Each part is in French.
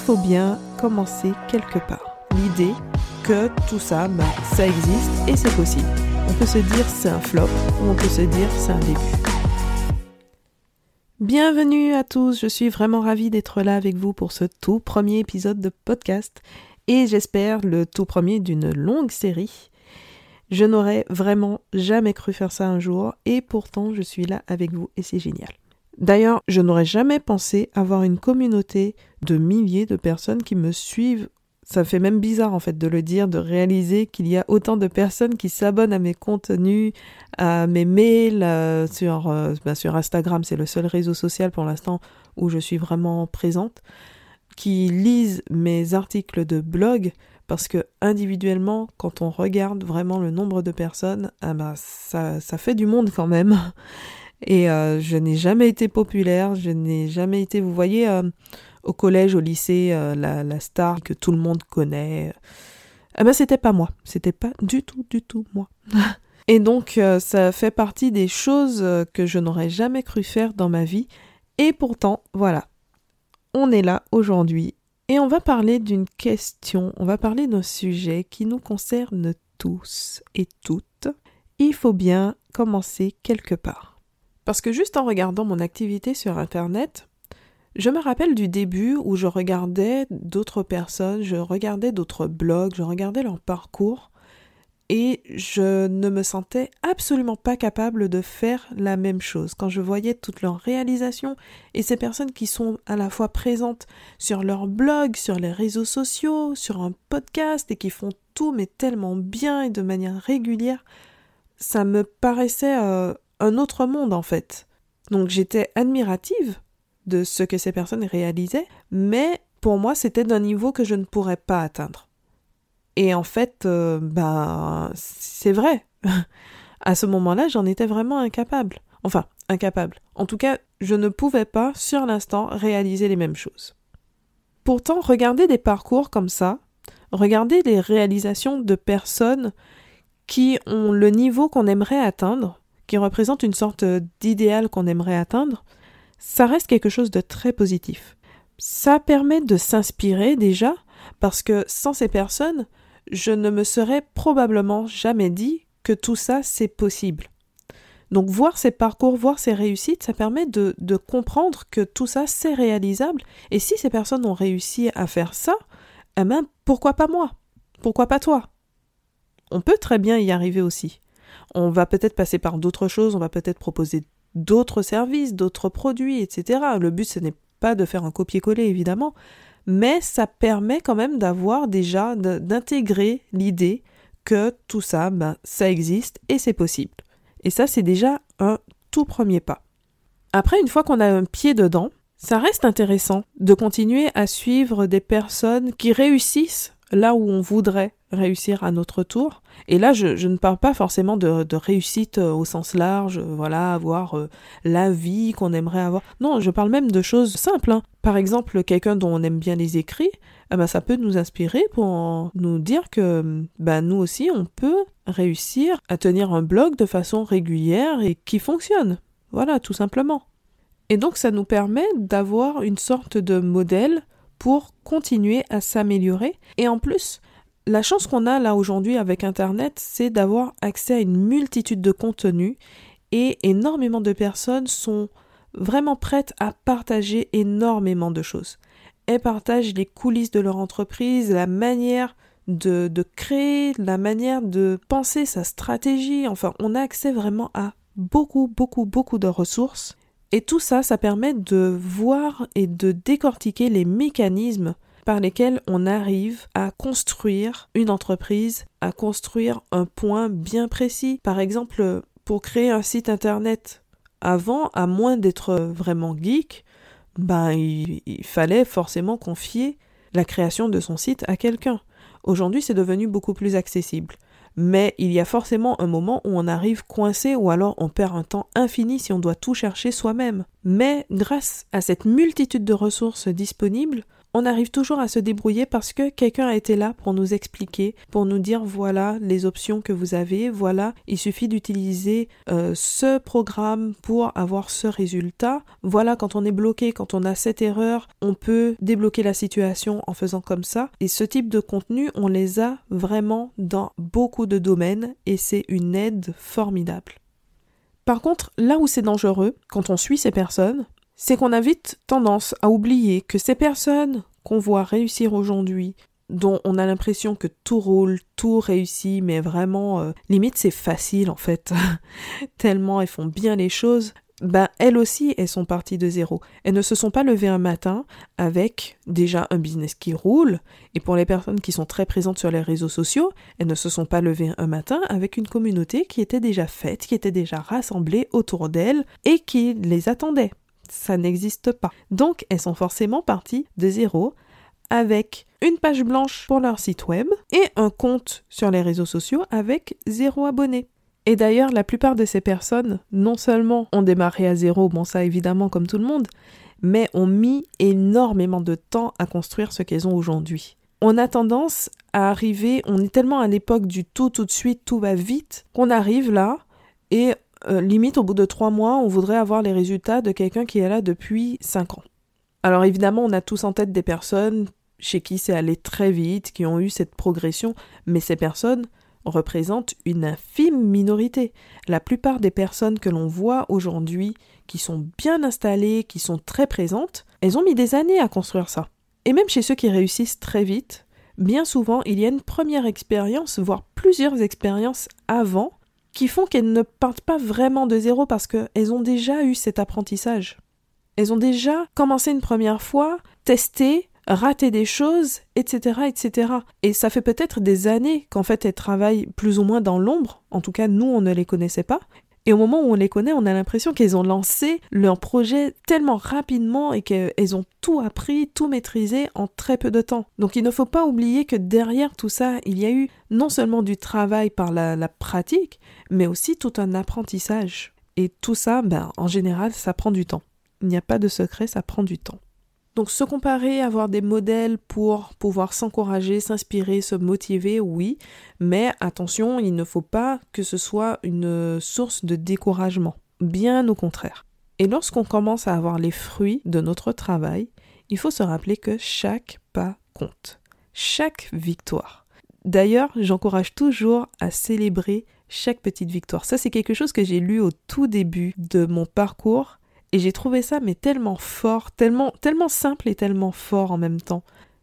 faut bien commencer quelque part. L'idée que tout ça, bah, ça existe et c'est possible. On peut se dire c'est un flop ou on peut se dire c'est un début. Bienvenue à tous, je suis vraiment ravie d'être là avec vous pour ce tout premier épisode de podcast et j'espère le tout premier d'une longue série. Je n'aurais vraiment jamais cru faire ça un jour et pourtant je suis là avec vous et c'est génial. D'ailleurs, je n'aurais jamais pensé avoir une communauté de milliers de personnes qui me suivent. Ça fait même bizarre en fait de le dire, de réaliser qu'il y a autant de personnes qui s'abonnent à mes contenus, à mes mails, euh, sur, euh, bah, sur Instagram, c'est le seul réseau social pour l'instant où je suis vraiment présente, qui lisent mes articles de blog, parce que individuellement, quand on regarde vraiment le nombre de personnes, ah bah, ça fait du monde quand même. Et euh, je n'ai jamais été populaire, je n'ai jamais été, vous voyez, euh, au collège, au lycée, euh, la, star que tout le monde connaît. Eh ben, c'était pas moi. C'était pas du tout, du tout moi. Et donc, ça fait partie des choses que je n'aurais jamais cru faire dans ma vie. Et pourtant, voilà. On est là aujourd'hui. Et on va parler d'une question, on va parler d'un sujet qui nous concerne tous et toutes. Il faut bien commencer quelque part. Parce que juste en regardant mon activité sur Internet, je me rappelle du début où je regardais d'autres personnes, je regardais d'autres blogs, je regardais leur parcours et je ne me sentais absolument pas capable de faire la même chose. Quand je voyais toutes leurs réalisations et ces personnes qui sont à la fois présentes sur leur blog, sur les réseaux sociaux, sur un podcast et qui font tout mais tellement bien et de manière régulière, ça me paraissait euh, un autre monde en fait. Donc j'étais admirative de ce que ces personnes réalisaient, mais pour moi c'était d'un niveau que je ne pourrais pas atteindre. Et en fait, euh, ben c'est vrai. à ce moment-là, j'en étais vraiment incapable. Enfin, incapable. En tout cas, je ne pouvais pas, sur l'instant, réaliser les mêmes choses. Pourtant, regarder des parcours comme ça, regarder les réalisations de personnes qui ont le niveau qu'on aimerait atteindre, qui représente une sorte d'idéal qu'on aimerait atteindre, ça reste quelque chose de très positif. Ça permet de s'inspirer déjà, parce que sans ces personnes, je ne me serais probablement jamais dit que tout ça c'est possible. Donc voir ces parcours, voir ces réussites, ça permet de, de comprendre que tout ça c'est réalisable. Et si ces personnes ont réussi à faire ça, eh ben pourquoi pas moi? Pourquoi pas toi? On peut très bien y arriver aussi on va peut-être passer par d'autres choses, on va peut-être proposer d'autres services, d'autres produits, etc. Le but, ce n'est pas de faire un copier-coller, évidemment, mais ça permet quand même d'avoir déjà, d'intégrer l'idée que tout ça, ben, ça existe et c'est possible. Et ça, c'est déjà un tout premier pas. Après, une fois qu'on a un pied dedans, ça reste intéressant de continuer à suivre des personnes qui réussissent là où on voudrait réussir à notre tour. Et là, je, ne parle pas forcément de, réussite euh, au sens large, euh, voilà, avoir euh, la vie qu'on aimerait avoir. Non, je parle même de choses simples. Hein. Par exemple, quelqu'un dont on aime bien les écrits, ben, ça peut nous inspirer pour nous dire que ben, nous aussi, on peut réussir à tenir un blog de façon régulière et qui fonctionne. Voilà, tout simplement. Et donc, ça nous permet d'avoir une sorte de modèle pour continuer à s'améliorer. Et en plus, la chance qu'on a là aujourd'hui avec Internet, c'est d'avoir accès à une multitude de contenus et énormément de personnes sont vraiment prêtes à partager énormément de choses. Elles partagent les coulisses de leur entreprise, la manière de, créer, la manière de penser sa stratégie. Enfin, on a accès vraiment à beaucoup, beaucoup, beaucoup de ressources et tout ça, ça permet de voir et de décortiquer les mécanismes par lesquels on arrive à construire une entreprise, à construire un point bien précis. Par exemple, pour créer un site internet, avant, à moins d'être vraiment geek, ben, il, il fallait forcément confier la création de son site à quelqu'un. Aujourd'hui, c'est devenu beaucoup plus accessible mais il y a forcément un moment où on arrive coincé ou alors on perd un temps infini si on doit tout chercher soi-même. Mais grâce à cette multitude de ressources disponibles, on arrive toujours à se débrouiller parce que quelqu'un a été là pour nous expliquer, pour nous dire voilà les options que vous avez, voilà, il suffit d'utiliser euh, ce programme pour avoir ce résultat, voilà quand on est bloqué, quand on a cette erreur, on peut débloquer la situation en faisant comme ça. Et ce type de contenu, on les a vraiment dans beaucoup de domaines et c'est une aide formidable. Par contre, là où c'est dangereux, quand on suit ces personnes, c'est qu'on a vite tendance à oublier que ces personnes qu'on voit réussir aujourd'hui, dont on a l'impression que tout roule, tout réussit, mais vraiment, euh, limite c'est facile en fait, tellement elles font bien les choses, ben elles aussi, elles sont parties de zéro. Elles ne se sont pas levées un matin avec déjà un business qui roule, et pour les personnes qui sont très présentes sur les réseaux sociaux, elles ne se sont pas levées un matin avec une communauté qui était déjà faite, qui était déjà rassemblée autour d'elles et qui les attendait ça n'existe pas. Donc elles sont forcément parties de zéro avec une page blanche pour leur site web et un compte sur les réseaux sociaux avec zéro abonné. Et d'ailleurs, la plupart de ces personnes, non seulement ont démarré à zéro, bon ça évidemment comme tout le monde, mais ont mis énormément de temps à construire ce qu'elles ont aujourd'hui. On a tendance à arriver, on est tellement à l'époque du tout tout de suite, tout va vite, qu'on arrive là et euh, limite, au bout de trois mois, on voudrait avoir les résultats de quelqu'un qui est là depuis cinq ans. Alors évidemment, on a tous en tête des personnes chez qui c'est allé très vite, qui ont eu cette progression, mais ces personnes représentent une infime minorité. La plupart des personnes que l'on voit aujourd'hui, qui sont bien installées, qui sont très présentes, elles ont mis des années à construire ça. Et même chez ceux qui réussissent très vite, bien souvent, il y a une première expérience, voire plusieurs expériences avant, qui font qu'elles ne partent pas vraiment de zéro parce qu'elles ont déjà eu cet apprentissage. Elles ont déjà commencé une première fois, testé, raté des choses, etc., etc. Et ça fait peut-être des années qu'en fait elles travaillent plus ou moins dans l'ombre. En tout cas, nous, on ne les connaissait pas. Et au moment où on les connaît, on a l'impression qu'elles ont lancé leur projet tellement rapidement et qu'elles ont tout appris, tout maîtrisé en très peu de temps. Donc il ne faut pas oublier que derrière tout ça, il y a eu non seulement du travail par la, la pratique, mais aussi tout un apprentissage. Et tout ça, ben, en général, ça prend du temps. Il n'y a pas de secret, ça prend du temps. Donc se comparer, avoir des modèles pour pouvoir s'encourager, s'inspirer, se motiver, oui, mais attention, il ne faut pas que ce soit une source de découragement, bien au contraire. Et lorsqu'on commence à avoir les fruits de notre travail, il faut se rappeler que chaque pas compte, chaque victoire. D'ailleurs, j'encourage toujours à célébrer chaque petite victoire. Ça, c'est quelque chose que j'ai lu au tout début de mon parcours et j'ai trouvé ça mais tellement fort, tellement, simple et tellement fort en même temps,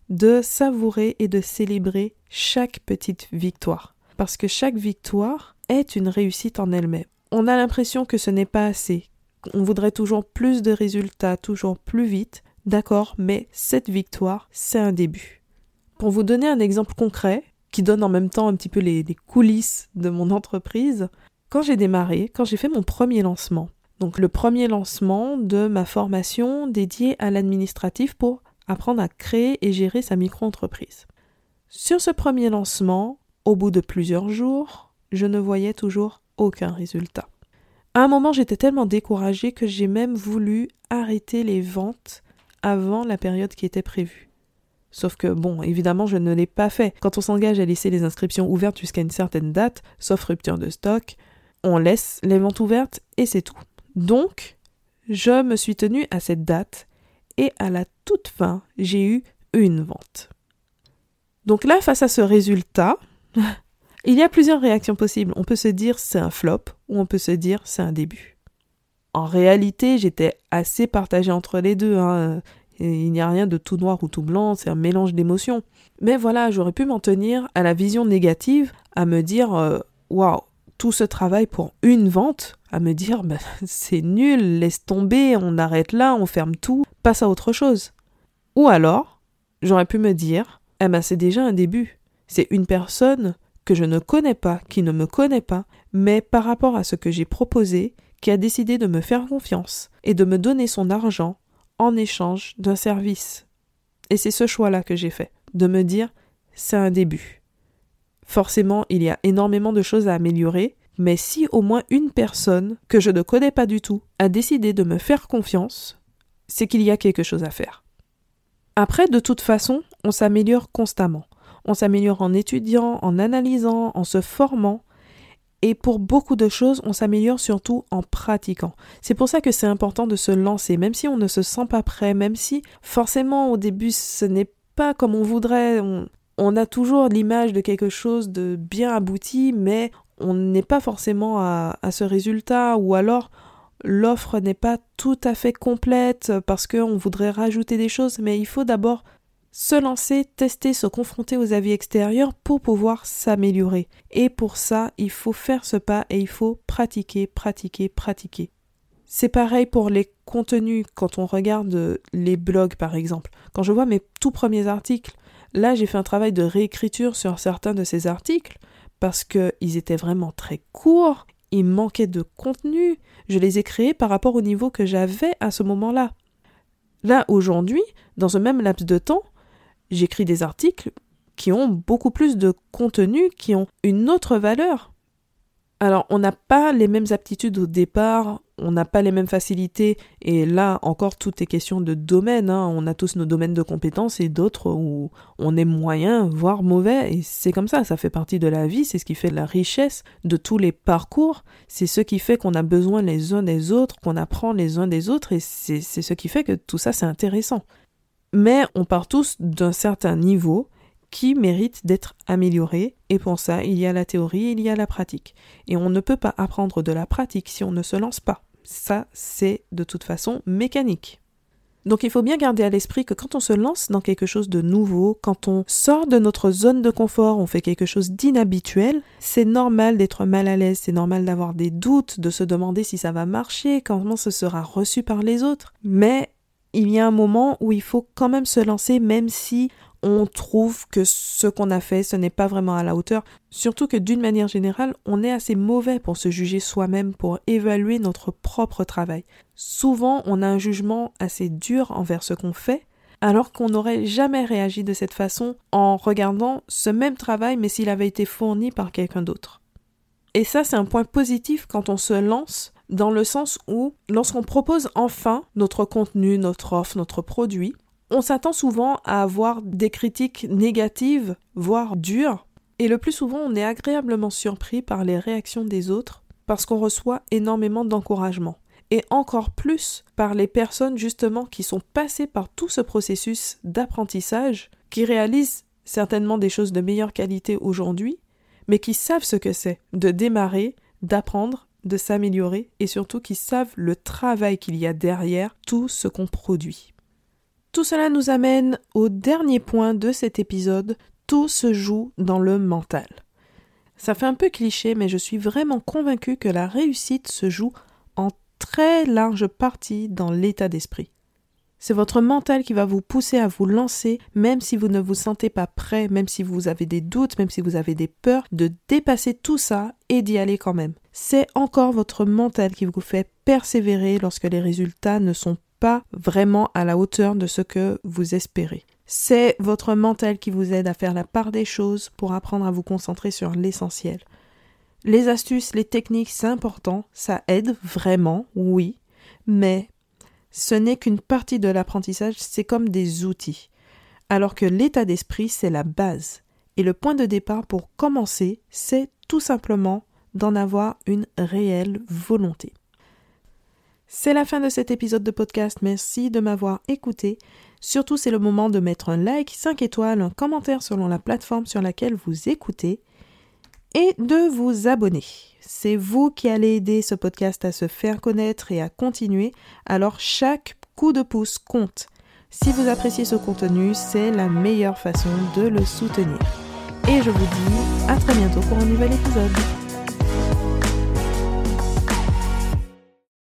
de savourer et de célébrer chaque petite victoire. Parce que chaque victoire est une réussite en elle-même. On a l'impression que ce n'est pas assez. On voudrait toujours plus de résultats, toujours plus vite. D'accord, mais cette victoire, c'est un début. Pour vous donner un exemple concret, qui donne en même temps un petit peu les, les coulisses de mon entreprise, quand j'ai démarré, quand j'ai fait mon premier lancement, donc le premier lancement de ma formation dédiée à l'administratif pour apprendre à créer et gérer sa micro-entreprise. Sur ce premier lancement, au bout de plusieurs jours, je ne voyais toujours aucun résultat. À un moment, j'étais tellement découragée que j'ai même voulu arrêter les ventes avant la période qui était prévue. Sauf que, bon, évidemment, je ne l'ai pas fait. Quand on s'engage à laisser les inscriptions ouvertes jusqu'à une certaine date, sauf rupture de stock, on laisse les ventes ouvertes et c'est tout. Donc, je me suis tenue à cette date et à la toute fin, j'ai eu une vente. Donc là, face à ce résultat, il y a plusieurs réactions possibles. On peut se dire c'est un flop ou on peut se dire c'est un début. En réalité, j'étais assez partagée entre les deux. Hein. Il n'y a rien de tout noir ou tout blanc, c'est un mélange d'émotions. Mais voilà, j'aurais pu m'en tenir à la vision négative, à me dire euh, waouh, tout ce travail pour une vente, à me dire bah, c'est nul, laisse tomber, on arrête là, on ferme tout, passe à autre chose. Ou alors, j'aurais pu me dire eh ben c'est déjà un début. C'est une personne que je ne connais pas, qui ne me connaît pas, mais par rapport à ce que j'ai proposé, qui a décidé de me faire confiance et de me donner son argent en échange d'un service. Et c'est ce choix-là que j'ai fait, de me dire c'est un début. Forcément, il y a énormément de choses à améliorer, mais si au moins une personne que je ne connais pas du tout a décidé de me faire confiance, c'est qu'il y a quelque chose à faire. Après, de toute façon, on s'améliore constamment. On s'améliore en étudiant, en analysant, en se formant. Et pour beaucoup de choses, on s'améliore surtout en pratiquant. C'est pour ça que c'est important de se lancer, même si on ne se sent pas prêt, même si forcément au début ce n'est pas comme on voudrait. On, a toujours l'image de quelque chose de bien abouti, mais on n'est pas forcément à, ce résultat, ou alors l'offre n'est pas tout à fait complète parce qu'on voudrait rajouter des choses, mais il faut d'abord se lancer, tester, se confronter aux avis extérieurs pour pouvoir s'améliorer. Et pour ça, il faut faire ce pas et il faut pratiquer, pratiquer, pratiquer. C'est pareil pour les contenus quand on regarde les blogs par exemple. Quand je vois mes tout premiers articles, là j'ai fait un travail de réécriture sur certains de ces articles parce qu'ils étaient vraiment très courts, il manquait de contenu, je les ai créés par rapport au niveau que j'avais à ce moment-là. Là, aujourd'hui, dans ce même laps de temps, j'écris des articles qui ont beaucoup plus de contenu, qui ont une autre valeur. Alors, on n'a pas les mêmes aptitudes au départ, on n'a pas les mêmes facilités, et là encore, tout est question de domaine. Hein. On a tous nos domaines de compétences et d'autres où on est moyen, voire mauvais, et c'est comme ça, ça fait partie de la vie, c'est ce qui fait la richesse de tous les parcours, c'est ce qui fait qu'on a besoin les uns des autres, qu'on apprend les uns des autres, et c'est ce qui fait que tout ça c'est intéressant. Mais on part tous d'un certain niveau, qui mérite d'être amélioré, et pour ça, il y a la théorie il y a la pratique. Et on ne peut pas apprendre de la pratique si on ne se lance pas. Ça, c'est de toute façon mécanique. Donc il faut bien garder à l'esprit que quand on se lance dans quelque chose de nouveau, quand on sort de notre zone de confort, on fait quelque chose d'inhabituel, c'est normal d'être mal à l'aise, c'est normal d'avoir des doutes, de se demander si ça va marcher, comment ce sera reçu par les autres. Mais il y a un moment où il faut quand même se lancer même si on trouve que ce qu'on a fait, ce n'est pas vraiment à la hauteur. Surtout que d'une manière générale, on est assez mauvais pour se juger soi-même, pour évaluer notre propre travail. Souvent, on a un jugement assez dur envers ce qu'on fait, alors qu'on n'aurait jamais réagi de cette façon en regardant ce même travail, mais s'il avait été fourni par quelqu'un d'autre. Et ça, c'est un point positif quand on se lance, dans le sens où, lorsqu'on propose enfin notre contenu, notre offre, notre produit, on s'attend souvent à avoir des critiques négatives, voire dures, et le plus souvent on est agréablement surpris par les réactions des autres parce qu'on reçoit énormément d'encouragement. Et encore plus par les personnes justement qui sont passées par tout ce processus d'apprentissage, qui réalisent certainement des choses de meilleure qualité aujourd'hui, mais qui savent ce que c'est de démarrer, d'apprendre, de s'améliorer, et surtout qui savent le travail qu'il y a derrière tout ce qu'on produit. Tout cela nous amène au dernier point de cet épisode, tout se joue dans le mental. Ça fait un peu cliché, mais je suis vraiment convaincue que la réussite se joue en très large partie dans l'état d'esprit. C'est votre mental qui va vous pousser à vous lancer, même si vous ne vous sentez pas prêt, même si vous avez des doutes, même si vous avez des peurs, de dépasser tout ça et d'y aller quand même. C'est encore votre mental qui vous fait persévérer lorsque les résultats ne sont pas vraiment à la hauteur de ce que vous espérez. C'est votre mental qui vous aide à faire la part des choses pour apprendre à vous concentrer sur l'essentiel. Les astuces, les techniques, c'est important, ça aide vraiment, oui, mais ce n'est qu'une partie de l'apprentissage, c'est comme des outils. Alors que l'état d'esprit, c'est la base. Et le point de départ pour commencer, c'est tout simplement d'en avoir une réelle volonté. C'est la fin de cet épisode de podcast. Merci de m'avoir écouté. Surtout, c'est le moment de mettre un like, 5 étoiles, un commentaire selon la plateforme sur laquelle vous écoutez et de vous abonner. C'est vous qui allez aider ce podcast à se faire connaître et à continuer, alors chaque coup de pouce compte. Si vous appréciez ce contenu, c'est la meilleure façon de le soutenir. Et je vous dis à très bientôt pour un nouvel épisode.